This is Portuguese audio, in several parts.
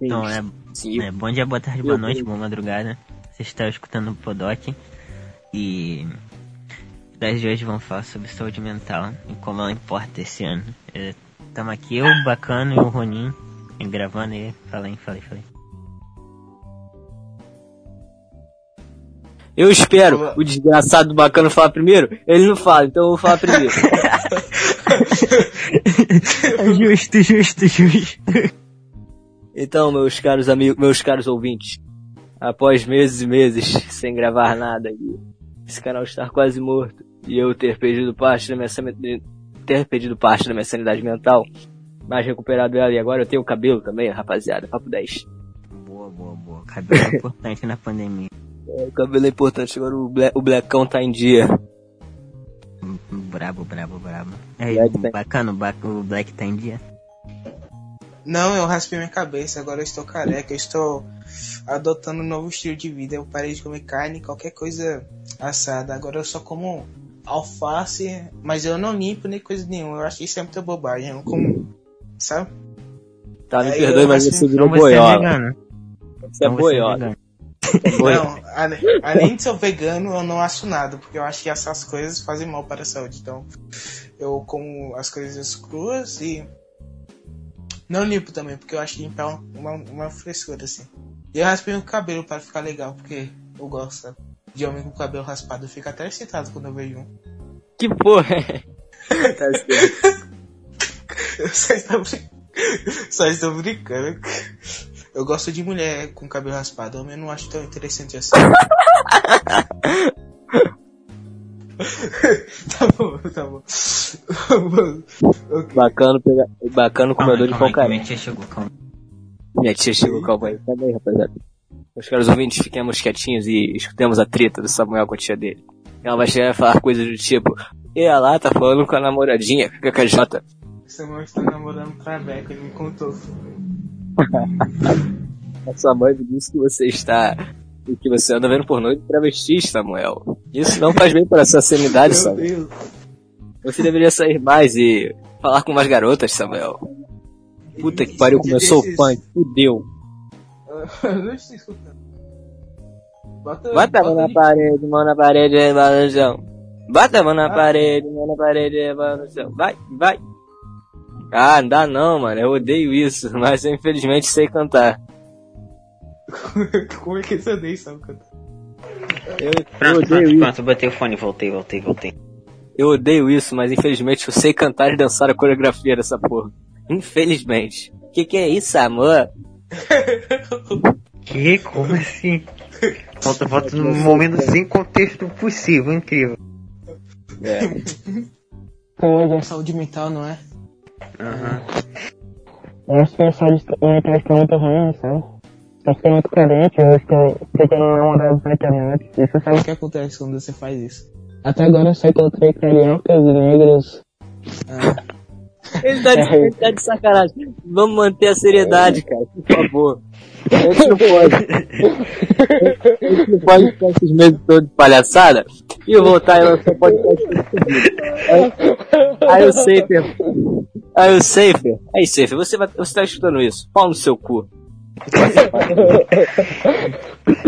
Então, é, Sim. é bom dia, boa tarde, boa noite, boa madrugada. Você está escutando o Podoc e das de hoje vamos falar sobre saúde mental e como ela importa esse ano. Estamos aqui, eu, o Bacano e o Ronin gravando fala aí, fala aí. Eu espero o desgraçado do bacana falar primeiro. Ele não fala, então eu vou falar primeiro. É justo, justo, justo. Então, meus caros amigos, meus caros ouvintes, após meses e meses sem gravar nada e esse canal estar quase morto e eu ter perdido parte da minha ter perdido parte da minha sanidade mental, mas recuperado ela e agora eu tenho cabelo também, rapaziada, papo 10. Boa, boa, boa. Cabelo é importante na pandemia. É, o cabelo é importante, agora o, ble o Blackão tá em dia. Brabo, brabo, brabo. É, Black bacana, o Ba- o Black tá em dia. Não, eu raspei minha cabeça, agora eu estou careca, eu estou adotando um novo estilo de vida. Eu parei de comer carne, qualquer coisa assada. Agora eu só como alface, mas eu não limpo nem coisa nenhuma. Eu acho que isso é muita bobagem. Eu não como, sabe? Tá, me Aí perdoe, mas você virou Então você é boiola. Você é Então boiola. vegano. Não, além de ser vegano, eu não acho nada, porque eu acho que essas coisas fazem mal para a saúde. Então, eu como as coisas cruas e não limpo também, porque eu acho que limpar é uma, uma frescura assim. E eu raspei o cabelo para ficar legal, porque eu gosto sabe? de homem com cabelo raspado. Eu fico até excitado quando eu vejo um. Que porra é? tá certo. Eu só estou, brin- só estou brincando. Eu gosto de mulher com cabelo raspado, homem eu não acho tão interessante assim. tá bom, tá bom. Ok. Bacana, pegar, bacana comedor de Calma calma aí, minha tia chegou, calma. Minha tia chegou, calma aí. Calma aí, rapaziada. Meus caros ouvintes, fiquemos quietinhos e escutemos a treta do Samuel com a tia dele. Ela vai chegar e falar coisas do tipo, e ela lá tá falando com a namoradinha, KKJ. Samuel está namorando Traveco, ele me contou. A sua mãe me disse que você está. e que você anda vendo pornô de travestis, Samuel. Isso não faz bem para a sua sanidade, Meu Samuel. Deus. Você deveria sair mais e falar com mais garotas, Samuel. Puta que pariu, começou o punk, fudeu. Eu não estou escutando. Bota, Bota a mão na de- parede, mão na parede, rebola no chão. Bota a mão na Ah. parede, mão na parede, rebola no chão. Vai, vai. Ah, não dá não, mano. Eu odeio isso, mas eu infelizmente sei cantar. Como é que você odeia isso, cantar? Eu, eu Pronto, odeio pronto, isso. pronto, botei o fone, voltei, voltei, voltei. Eu odeio isso, mas infelizmente eu sei cantar e dançar a coreografia dessa porra. Infelizmente. Que que é isso, amor? Que? Como assim? Volta, volta no momento sem contexto possível, incrível. É. Hoje é saúde mental, não é? Aham. Eu acho que a saúde mental está muito ruim, sabe? Eu fiquei muito carente, eu estou pegando namorados na internet. E você sabe O que acontece quando você faz isso? Até agora eu só encontrei cariocas negros. Ah, Ele tá, de, ele tá de sacanagem. Vamos manter a seriedade, cara, por favor. A gente não pode. A gente não pode ficar esses meses todos de palhaçada e eu voltar e lançar podcast. Aí- Aí o Safer. Aí o Safer. Aí, Safer, você, vai, você tá escutando isso? Pau no seu cu.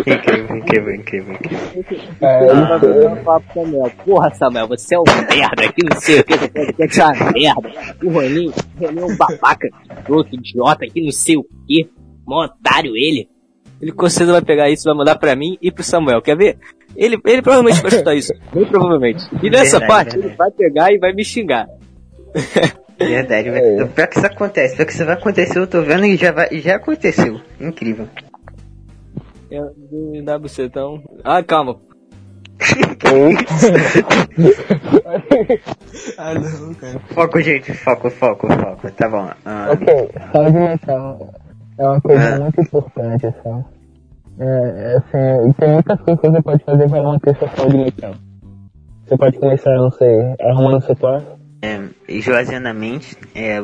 Incrível, incrível, incrível, incrível. Vai mandar um papo pro Samuel. Porra, Samuel, você é um merda, que não sei o que, você podcast é uma merda. O Rolinho, o é um babaca, outro idiota, que não sei o que. Mó otário ele. Ele com certeza vai pegar isso, vai mandar pra mim e pro Samuel, quer ver? Ele, ele provavelmente vai escutar isso, bem provavelmente. E nessa Verdade, parte, verdade. ele vai pegar e vai me xingar. Verdade, velho. Pior que isso acontece, pior que isso vai acontecer, eu tô vendo e já, vai, já aconteceu. Incrível. Eu, me dá bucetão. Ah, calma. ah não, cara. Foco, gente, foco, foco, foco. Tá bom. Ah, Ok, saúde mental é uma coisa É. muito importante, sabe? É, assim, tem muitas coisas que você pode fazer para manter sua saúde mental. Você pode começar, não sei, arrumando seu quarto. É, esvaziando a mente, é,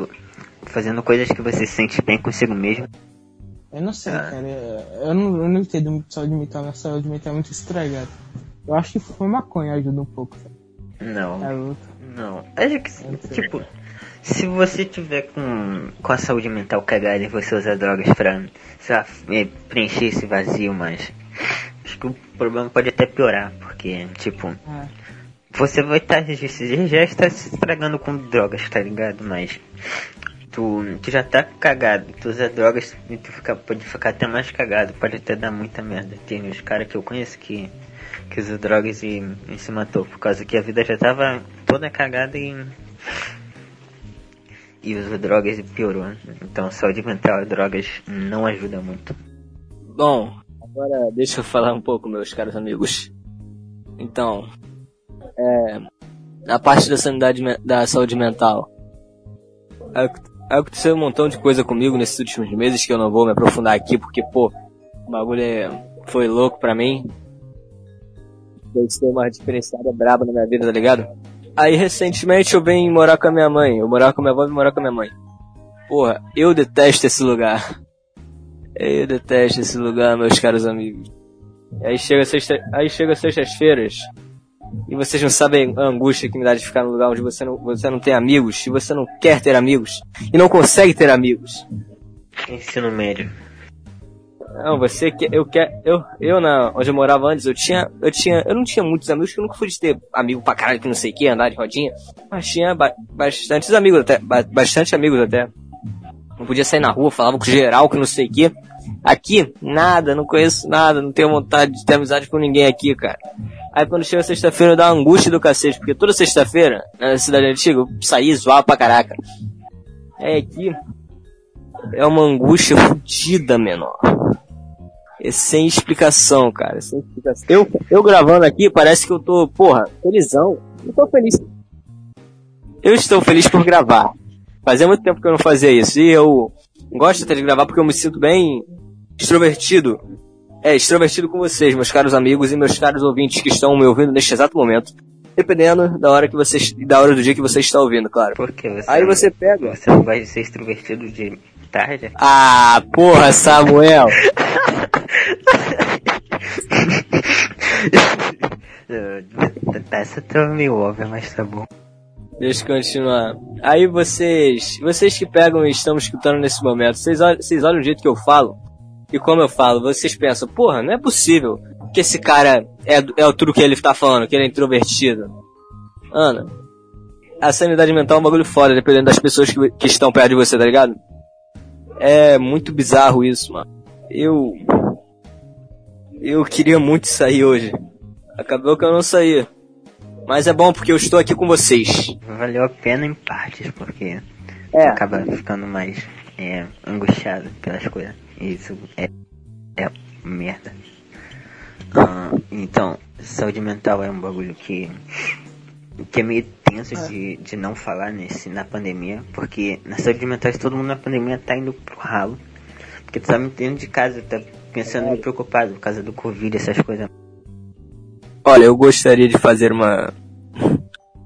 fazendo coisas que você se sente bem consigo mesmo. Eu não sei, Ah. cara. Eu não, eu não entendo muito saúde mental. Minha saúde mental é muito estragada. Eu acho que foi maconha ajuda um pouco. sabe? Não, É não. Acho que, tipo, se você tiver com, com a saúde mental cagada e você usar drogas pra, sei lá, é, preencher esse vazio, mas acho que o problema pode até piorar, porque, tipo, você vai estar, tá, já está se estragando com drogas, tá ligado? Mas tu, tu já tá cagado, tu usa drogas e tu fica, pode ficar até mais cagado, pode até dar muita merda. Tem os caras que eu conheço que, que usam drogas e, e se matou, por causa que a vida já tava toda cagada e e usa drogas e piorou. Então saúde mental e drogas não ajuda muito. Bom, agora deixa eu falar um pouco, meus caros amigos. Então, é, a parte da sanidade da saúde mental. Aconteceu um montão de coisa comigo nesses últimos meses que eu não vou me aprofundar aqui porque, pô, o bagulho é, foi louco pra mim. Isso deu uma diferenciada braba na minha vida, tá ligado? Aí recentemente eu vim morar com a minha mãe. Eu morava com a minha avó e morar com a minha mãe. Porra, eu detesto esse lugar. Eu detesto esse lugar, meus caros amigos. Aí chega sexta, aí chega sextas-feiras e vocês não sabem a angústia que me dá de ficar num lugar onde você não, você não tem amigos, e você não quer ter amigos e não consegue ter amigos. Ensino médio. Não, você que eu quer eu eu na onde eu morava antes, eu tinha eu tinha eu não tinha muitos amigos, que eu nunca fui de ter amigo pra caralho que não sei o que, andar de rodinha, mas tinha ba bastantes amigos até, ba bastante amigos até. Não podia sair na rua, falava com geral que não sei o que. Aqui, nada, não conheço nada, não tenho vontade de ter amizade com ninguém aqui, cara. Aí quando chega sexta-feira dá uma angústia do cacete, porque toda sexta-feira, na cidade antiga, eu saí zoar pra caraca. É aqui, é uma angústia fodida, menor. É sem explicação, cara. Sem explicação. Eu, eu gravando aqui, parece que eu tô, porra, felizão. Eu tô feliz. Eu estou feliz por gravar. Fazia muito tempo que eu não fazia isso. E eu gosto até de gravar porque eu me sinto bem extrovertido. É, extrovertido com vocês, meus caros amigos e meus caros ouvintes que estão me ouvindo neste exato momento. Dependendo da hora que você da hora do dia que você está ouvindo, claro. Por que você Aí você pega. Você não vai ser extrovertido de tarde? Ah, porra, Samuel! Essa tá meio óbvia, mas tá bom. Deixa eu continuar. Aí vocês, vocês que pegam e estão escutando nesse momento, vocês olham, vocês olham o jeito que eu falo e como eu falo, vocês pensam, porra, não é possível que esse cara é, é tudo que ele tá falando, que ele é introvertido. Ana, a sanidade mental é um bagulho foda, dependendo das pessoas que, que estão perto de você, tá ligado? É muito bizarro isso, mano. Eu. Eu queria muito sair hoje. Acabou que eu não saí. Mas é bom porque eu estou aqui com vocês. Valeu a pena em partes, porque É. acaba ficando mais é, angustiado pelas coisas. Isso é, é merda. Ah, então, saúde mental é um bagulho que, que é meio tenso de, de não falar nesse, na pandemia, porque na saúde mental todo mundo na pandemia tá indo pro ralo. Porque tu tá me dentro de casa, tá pensando e preocupado por causa do Covid, essas coisas. Olha, eu gostaria de fazer uma.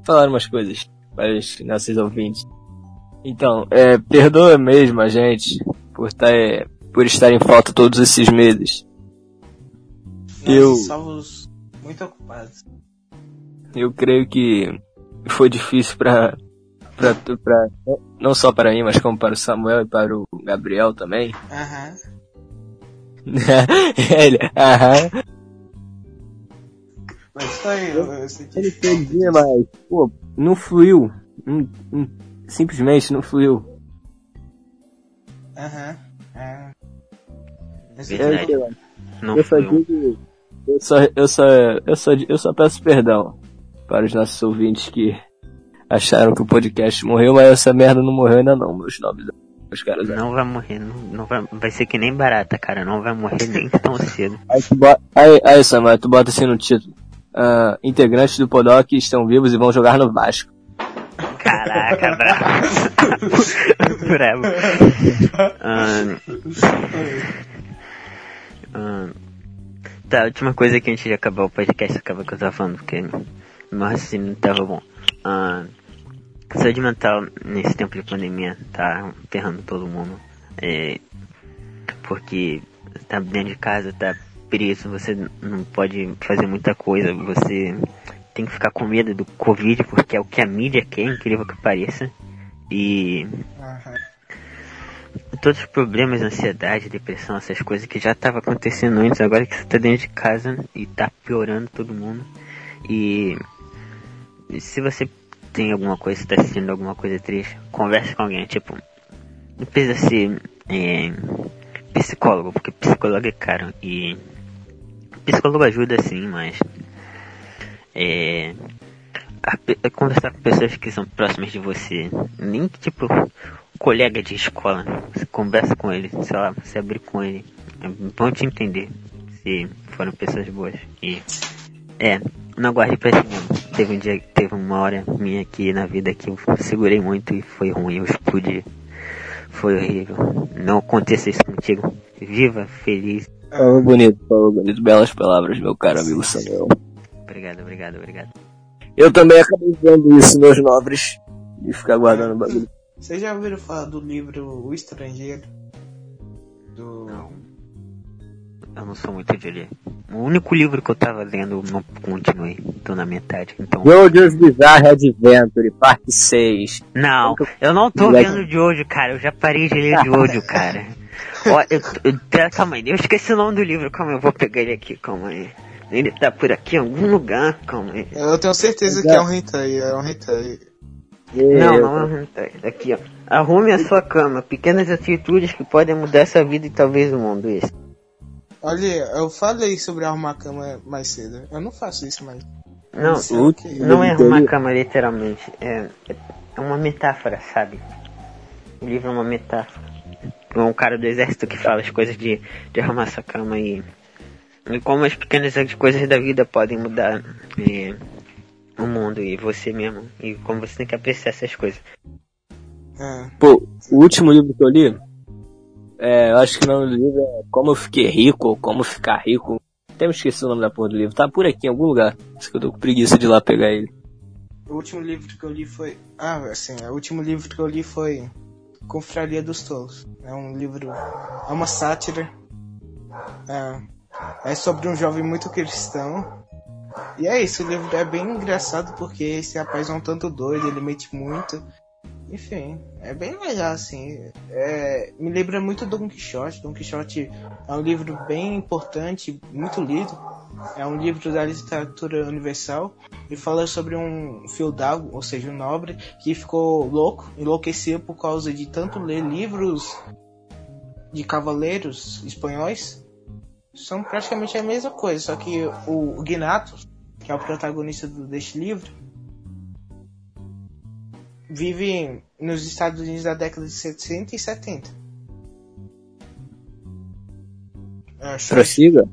falar umas coisas para os nossos ouvintes. Então, é, perdoa mesmo a gente por, estar é, por estar em falta todos esses meses. Nós Eu- somos muito ocupados. Eu creio que foi difícil pra, pra, tu- pra. não só para mim, mas como para o Samuel e para o Gabriel também. Aham. Ele, aham. Mas foi. Eu, eu senti Ele perdia, mas, pô, não fluiu. Hum, hum, simplesmente não fluiu. Aham. É. Verdade. falta. Não Eu só digo. Eu só, eu só, eu só, eu só peço perdão para os nossos ouvintes que acharam que o podcast morreu, mas essa merda não morreu ainda não, meus nobres. Meus caras. Não vai morrer, não, não vai, vai ser que nem barata, cara. Não vai morrer nem tão cedo. Aí, tu bota, aí, aí Samuel, tu bota assim no título. Ah, integrantes do Podoc estão vivos e vão jogar no Vasco. Caraca, bravo. bravo. Ahn, ahn, tá, a última coisa que antes de acabar o podcast, acaba que eu tava falando, porque meu raciocínio não tava bom. Ahn, saúde mental nesse tempo de pandemia tá ferrando todo mundo. É, porque tá dentro de casa, tá preso, você não pode fazer muita coisa, você tem que ficar com medo do Covid, porque é o que a mídia quer, incrível que pareça. E. todos os problemas, ansiedade, depressão, essas coisas que já estavam acontecendo antes, agora que você tá dentro de casa e tá piorando todo mundo. E e se você tem alguma coisa, tá assistindo alguma coisa triste, converse com alguém, tipo, não precisa ser é, psicólogo, porque psicólogo é caro e psicólogo ajuda sim, mas é, a a conversar com pessoas que são próximas de você, nem que tipo colega de escola, você conversa com ele, sei lá, você abrir com ele, vão te entender se foram pessoas boas e é, não guarde pra si mesmo. Teve um dia, teve uma hora minha aqui na vida que eu segurei muito e foi ruim, eu explodi. Foi horrível. Não aconteça isso contigo. Viva feliz. Falou bonito, falou bonito. Belas palavras, meu caro amigo Samuel. Obrigado, obrigado, obrigado. Eu também acabei vendo isso, meus nobres. De ficar guardando o bagulho. Vocês já ouviram falar do livro O Estrangeiro? Do. Eu não sou muito de ler. O único livro que eu tava lendo, eu não continuei. Tô na metade, então. Jojo's Bizarre Adventure, parte 6. Não, eu não tô vendo de hoje, cara. Eu já parei de ler de hoje, cara. Ó, eu, eu, calma aí, eu esqueci o nome do livro. Calma eu vou pegar ele aqui, calma aí. Ele tá por aqui em algum lugar, calma aí. Eu tenho certeza que é um hentai, é um hentai. Não, não é um hentai. Aqui, ó. Arrume a sua cama. Pequenas atitudes que podem mudar sua vida e talvez o mundo. Esse. Olha, eu falei sobre arrumar a cama mais cedo. Eu não faço isso mais. Não, Isso é o quê? não é arrumar a cama literalmente. É, é uma metáfora, sabe? O livro é uma metáfora. É um cara do exército que fala as coisas de, de arrumar sua cama e, e como as pequenas coisas da vida podem mudar é, o mundo e você mesmo. E como você tem que apreciar essas coisas. É. Pô, o último livro que eu li, é, eu acho que o nome do livro é Como Eu Fiquei Rico, ou Como Ficar Rico. Até me esqueci o nome da porra do livro. Tá por aqui em algum lugar. Acho que eu tô com preguiça de ir lá pegar ele. O último livro que eu li foi. Ah, assim, o último livro que eu li foi Confraria dos Tolos. É um livro. É uma sátira. É, é sobre um jovem muito cristão. E é isso, o livro é bem engraçado porque esse rapaz é um tanto doido, ele mente muito. Enfim, é bem legal assim. É, me lembra muito Don Quixote. Don Quixote é um livro bem importante, muito lido. É um livro da literatura universal e fala sobre um feudal, ou seja, um nobre, que ficou louco, enlouqueceu por causa de tanto ler livros de cavaleiros espanhóis. São praticamente a mesma coisa, só que o, Guinatos, que é o protagonista do, deste livro, vive nos Estados Unidos da década de 60 e 70. É, Prossiga.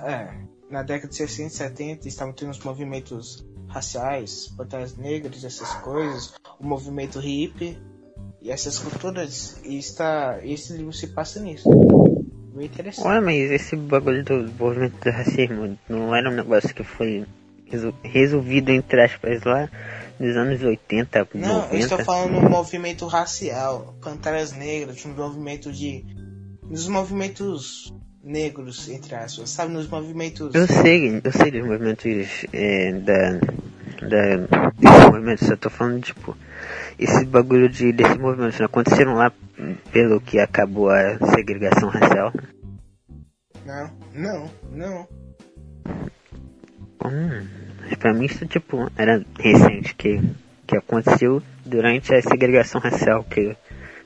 É, na década de 60 e 70 estavam tendo os movimentos raciais, panteras negras, essas coisas, o movimento hippie e essas culturas. E está, esse livro se passa nisso. Bem interessante. Ué, mas esse bagulho do movimento do racismo não era um negócio que foi resol- resolvido, entre aspas, lá nos anos 80, Não, 90? eu estou falando no movimento racial, panteras negras, no movimento de. nos movimentos negros, entre aspas, sabe? Nos movimentos. Eu sei, eu sei dos movimentos é, da, da. desses movimentos, eu tô falando, tipo, esse bagulho de, desses movimentos não aconteceram lá pelo que acabou a segregação racial. Não, não, não. Hum, mas pra mim isso, tipo, era recente, que, que aconteceu durante a segregação racial, que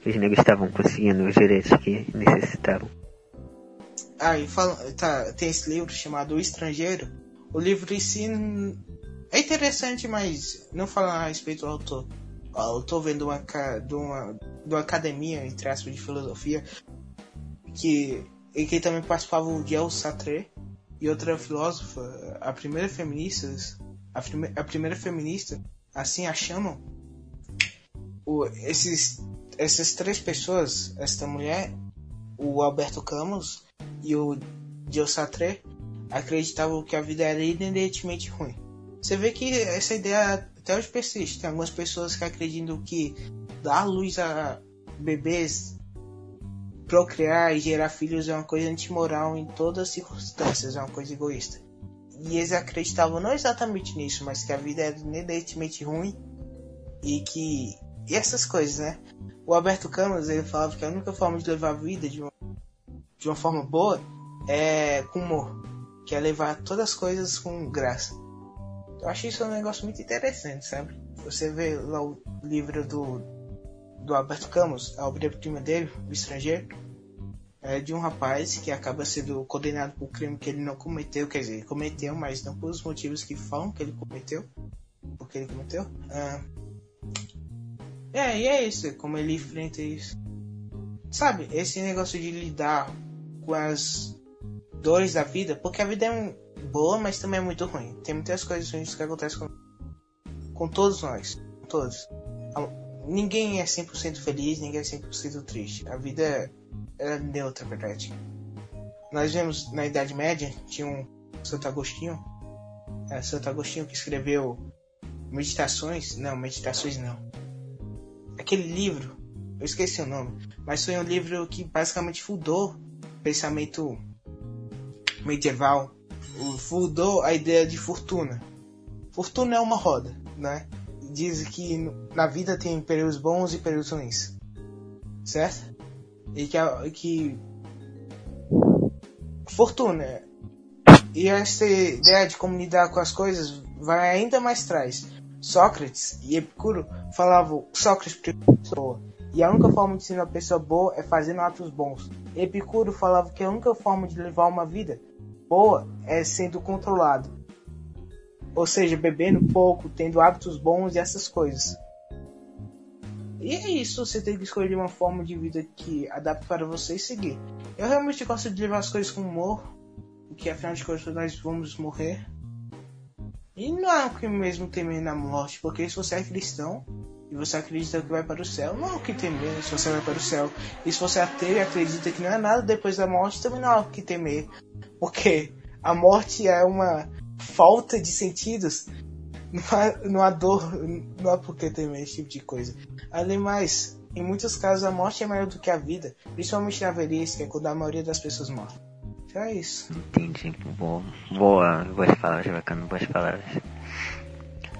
os negros estavam conseguindo os direitos que necessitavam. Ah, e fala, tá, tem esse livro chamado O Estrangeiro. O livro em si é interessante, mas não fala a respeito do autor. O autor vem de uma, de uma, de uma academia, entre aspas, de filosofia, que, e que também participava o Diel Sartre e outra filósofa, a primeira feminista, a, prime, a primeira feminista, assim a chamam. O, esses, essas três pessoas, esta mulher, o Alberto Camus e o Dieu Sartre acreditavam que a vida era inerentemente ruim. Você vê que essa ideia até hoje persiste. Tem algumas pessoas que acreditam que dar luz a bebês, procriar e gerar filhos é uma coisa antimoral em todas as circunstâncias, é uma coisa egoísta. E eles acreditavam não exatamente nisso, mas que a vida era inerentemente ruim e que e essas coisas, né? O Alberto Campos, ele falava que a única forma de levar a vida de uma, de uma forma boa é com humor. Que é levar todas as coisas com graça. Eu acho isso um negócio muito interessante, sabe? Você vê lá o livro do, do Alberto Camus, a obra-prima dele, O Estrangeiro, é de um rapaz que acaba sendo condenado por um crime que ele não cometeu, quer dizer, cometeu, mas não pelos motivos que falam que ele cometeu, porque ele cometeu. Ah, é, e é isso, como ele enfrenta isso. Sabe, esse negócio de lidar com as dores da vida, porque a vida é boa, mas também é muito ruim. Tem muitas coisas ruins que acontecem com, com todos nós, todos. Ninguém é 100% feliz, ninguém é 100% triste. A vida é, é neutra, verdade. Nós vemos na Idade Média, tinha um Santo Agostinho, é, Santo Agostinho que escreveu Meditações, não, Meditações não. Aquele livro, eu esqueci o nome, mas foi um livro que basicamente fundou o pensamento medieval, fundou a ideia de fortuna. Fortuna é uma roda, né? Diz que na vida tem períodos bons e períodos ruins, certo? E que, que fortuna e essa ideia de como lidar com as coisas vai ainda mais atrás. Sócrates e Epicuro falavam Sócrates pessoa e a única forma de ser uma pessoa boa é fazendo atos bons. Epicuro falava que a única forma de levar uma vida boa é sendo controlado. Ou seja, bebendo pouco, tendo hábitos bons e essas coisas. E é isso, você tem que escolher uma forma de vida que adapte para você e seguir. Eu realmente gosto de levar as coisas com humor, porque afinal de contas nós vamos morrer. E não é o que mesmo temer na morte, porque se você é cristão e você acredita que vai para o céu, não é o que temer se você vai para o céu. E se você ateu e acredita que não é nada depois da morte, também não é o que temer. Porque a morte é uma falta de sentidos. Não há, não há dor, não há por que temer esse tipo de coisa. Além mais, em muitos casos a morte é maior do que a vida, principalmente na velhice, que é quando a maioria das pessoas morre. Então é isso. Entendi. Boa, boa, boas palavras, bacana, boas palavras.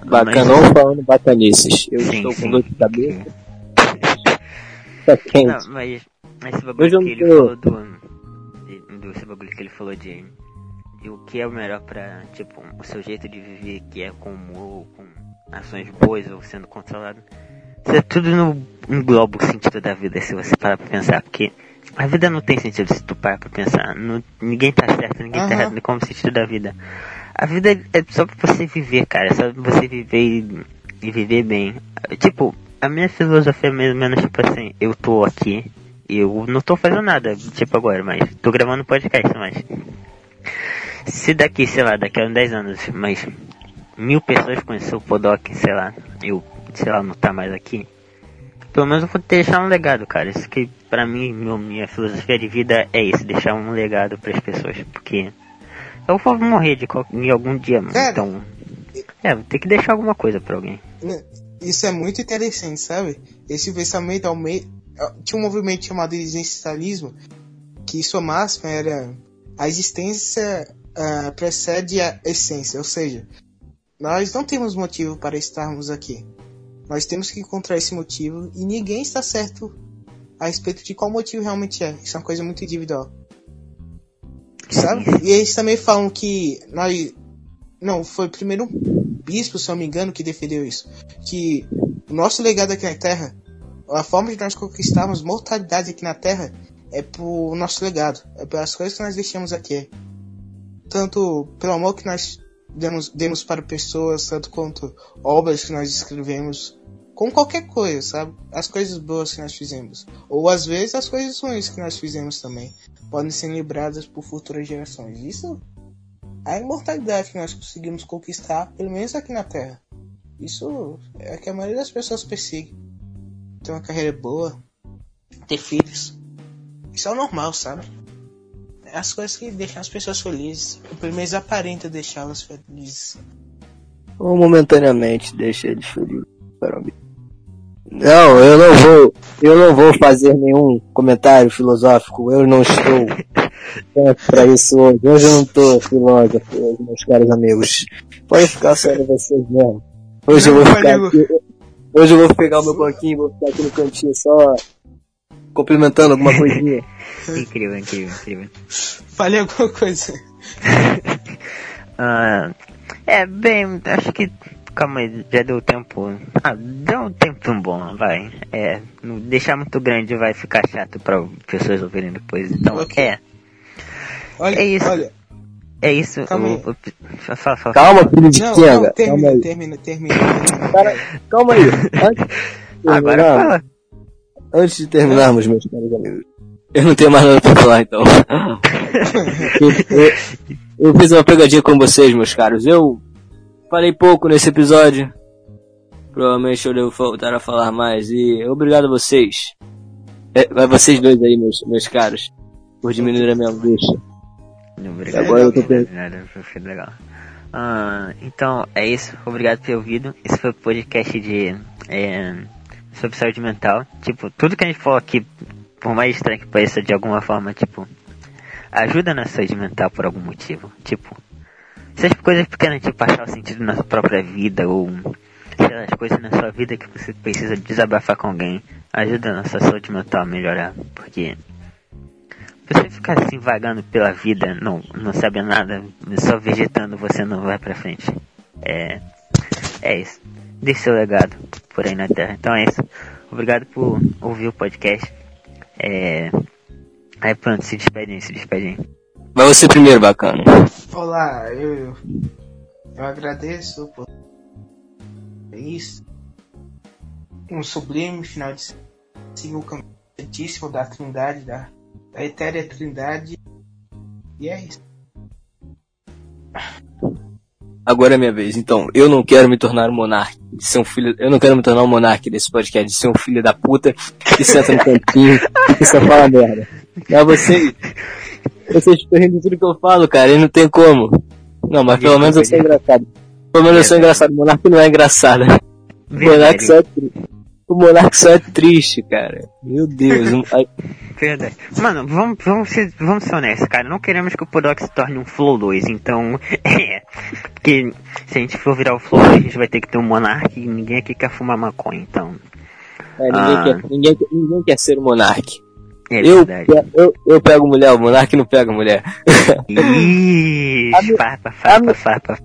Bacanão mas... falando bacanices. Eu sim, estou sim. com dor de cabeça. Tá quente. Não, mas, mas esse bagulho que ele falou do do esse bagulho que ele falou de, de o que é o melhor pra, tipo, o seu jeito de viver, que é com humor, com ações boas ou sendo controlado. Isso é tudo no engloba o sentido da vida, se você parar pra pensar, porque a vida não tem sentido se tu parar pra pensar. Não, ninguém tá certo, ninguém uhum. tá errado, como sentido da vida. A vida é só pra você viver, cara, é só pra você viver e, e viver bem. Tipo, a minha filosofia é mais ou menos tipo assim, eu tô aqui, eu não tô fazendo nada, tipo agora, mas tô gravando podcast, mas. Se daqui, sei lá, daqui a uns 10 anos, mas mil pessoas conhecer o Podok, sei lá, eu, sei lá, não tá mais aqui. Pelo menos eu vou deixar um legado, cara. Isso que pra mim, meu, minha filosofia de vida é isso, deixar um legado para as pessoas, porque eu vou morrer de em algum dia, mano. Cara, então. É, ter que deixar alguma coisa pra alguém. Né, isso é muito interessante, sabe? Esse pensamento ao meio tinha um movimento chamado existencialismo, que sua máxima era a existência uh, precede a essência, ou seja, nós não temos motivo para estarmos aqui. Nós temos que encontrar esse motivo e ninguém está certo a respeito de qual motivo realmente é. Isso é uma coisa muito individual. Sabe? E eles também falam que nós. Não, foi primeiro um bispo, se eu não me engano, que defendeu isso. Que o nosso legado aqui na Terra a forma de nós conquistarmos mortalidade aqui na Terra é por nosso legado, é pelas coisas que nós deixamos aqui. Tanto pelo amor que nós demos, demos para pessoas, tanto quanto obras que nós escrevemos, com qualquer coisa, sabe? As coisas boas que nós fizemos. Ou às vezes as coisas ruins que nós fizemos também podem ser lembradas por futuras gerações. Isso é a imortalidade que nós conseguimos conquistar, pelo menos aqui na Terra. Isso é o que a maioria das pessoas persegue ter uma carreira boa, ter filhos. Isso é o normal, sabe? É as coisas que deixam as pessoas felizes. Pelo menos aparenta deixá-las felizes. Ou momentaneamente deixa eles felizes. Não, eu não vou. Eu não vou fazer nenhum comentário filosófico. Eu não estou para isso hoje. Hoje eu não estou filósofo, meus caros amigos. Pode ficar só vocês mesmo. Hoje eu vou ficar aqui, Hoje eu vou pegar o meu banquinho, vou ficar aqui no cantinho só complementando alguma coisinha. Incrível, incrível, incrível. Falei alguma coisa. Ah, é, bem, acho que. Calma aí, já deu tempo. Ah, deu um tempo bom, vai. É, não deixar muito grande vai ficar chato para pessoas ouvirem depois. Então, Ok. é. Olha, É isso. olha. É isso. Calma o- o- fala, fala, Calma, filho de Não, não, Calma termina, aí. termina, termina, termina. Cara, calma aí. Antes de Agora fala. Antes de terminarmos, meus caros amigos, eu não tenho mais nada pra falar, então. eu, eu- eu fiz uma pegadinha com vocês, meus caros. Eu falei pouco nesse episódio. Provavelmente eu devo voltar a falar mais. E obrigado a vocês. É, a vocês dois aí, meus, meus caros, por diminuir a minha angústia. Obrigado. Agora eu tô. Nada, foi legal. Ah, então, é isso. Obrigado por ter ouvido. Esse foi o podcast de. É, sobre saúde mental. Tipo, tudo que a gente falou aqui, por mais estranho que pareça de alguma forma, tipo, ajuda na saúde mental por algum motivo. Tipo, seja coisas pequenas, tipo, achar o sentido na sua própria vida, ou sei lá, as coisas na sua vida que você precisa desabafar com alguém, ajuda na sua saúde mental a melhorar. Porque você ficar assim vagando pela vida, não, não sabe nada, só vegetando, você não vai pra frente. É, é isso. Deixe seu legado por aí na Terra. Então é isso. Obrigado por ouvir o podcast. É, aí pronto, se despedem, se despedem. Vai você primeiro, bacana. Olá, eu, eu agradeço por isso. Um sublime final de siga o caminho santíssimo da trindade, da, da etérea trindade. E é isso. Agora é minha vez. Então, eu não quero me tornar um monarca. De ser um filho. Eu não quero me tornar um monarca desse podcast. De ser um filho da puta que senta no cantinho e só fala merda. Mas vocês. Vocês estão rindo de tudo que eu falo, cara. E não tem como. Não, mas pelo menos eu sou engraçado. Pelo menos eu sou engraçado. O monarca não é engraçado. O monarca só é triste. O monarca só é triste, cara. Meu Deus. um- Verdade. Mano, vamos, vamos, ser, vamos ser honestos, cara. Não queremos que o Podoc se torne um Flow 2, então. É. Porque se a gente for virar o Flow 2, a gente vai ter que ter um Monark e ninguém aqui quer fumar maconha, então. é, ninguém, Ah. quer, ninguém, ninguém quer ser o monarca. É Eu, eu, eu pego mulher, o monarca não pega mulher. Ixi, farpa, farpa, farpa.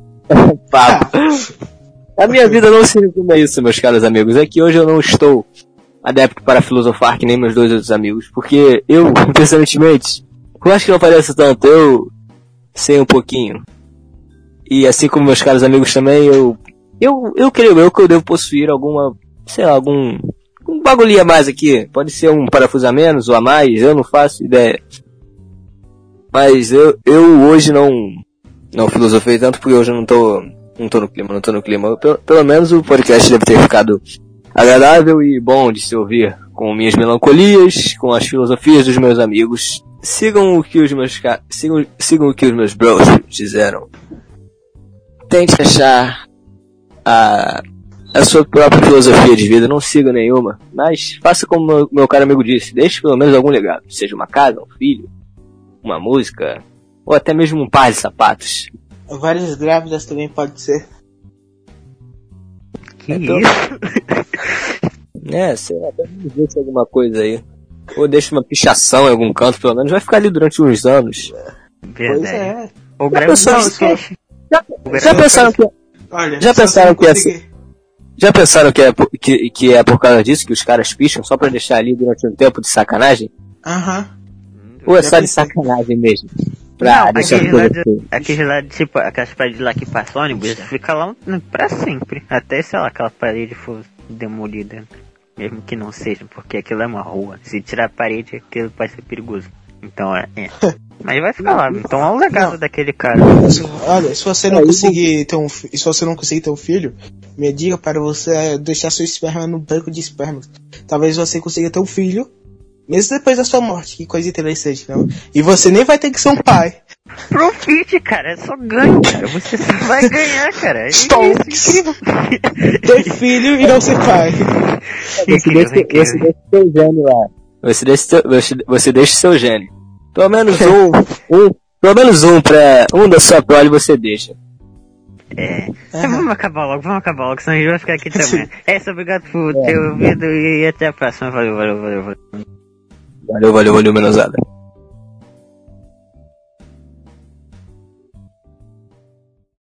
Papo. A minha vida não se resume a isso, meus caros amigos. É que hoje eu não estou adepto para filosofar que nem meus dois outros amigos. Porque eu, impressionantemente, eu acho que não parece tanto, eu sei um pouquinho. E assim como meus caros amigos também, eu. Eu, eu creio eu que eu devo possuir alguma. sei lá, algum. Um bagulho a mais aqui. Pode ser um parafuso a menos ou a mais, eu não faço ideia. Mas eu, eu hoje não. Não filosofei tanto porque hoje eu não tô. Não tô no clima, não tô no clima. Pelo, pelo menos o podcast deve ter ficado agradável e bom de se ouvir. Com minhas melancolias, com as filosofias dos meus amigos. Sigam o que os meus sigam, sigam o que os meus bros fizeram. Tente achar a, a sua própria filosofia de vida. Não siga nenhuma. Mas faça como meu, meu caro amigo disse. Deixe pelo menos algum legado. Seja uma casa, um filho, uma música, ou até mesmo um par de sapatos. Várias grávidas também pode ser. Que Então- isso? É, sei lá, deixa alguma coisa aí. Ou deixa uma pichação em algum canto, pelo menos. Vai ficar ali durante uns anos. Pois Verdade. é. Ou Já pensaram, podcast. já, já pensaram que, Olha, Já pensaram que conseguir- já pensaram que é, por- que, que é por causa disso que os caras picham só pra deixar ali durante um tempo de sacanagem? Aham. Ou é só de sacanagem mesmo? Pra Não, deixar aquele tudo lá, de, assim. aquele lá, de, tipo, aquelas paredes lá que passa ônibus, fica lá pra sempre. Até, sei lá, aquela parede for demolida. Mesmo que não seja, porque aquilo é uma rua. Se tirar a parede, aquilo pode ser perigoso. Então é. é. Mas vai ficar lá. Então é o legado Não. daquele cara. Se- Olha, se você não Aí, conseguir ter um, se você não conseguir ter um filho, minha dica para você é deixar seu esperma no banco de esperma. Talvez você consiga ter um filho, mesmo depois da sua morte. Que coisa interessante, não? E você nem vai ter que ser um pai. Profit, cara, é só ganho, cara. Você só vai ganhar, cara. É isso, Stonks. incrível. Ter filho e não ser pai. Você deixa seu gênio lá. Você deixa, seu, você, você deixa seu gênio. Pelo menos um, um, pelo menos um pra, um da sua prole você deixa. É. Então vamos acabar logo, vamos acabar logo, senão a gente vai ficar aqui também. É isso, obrigado por ter ouvido e até a próxima. Valeu, valeu, valeu. valeu. Valeu, valeu, valeu, menosada.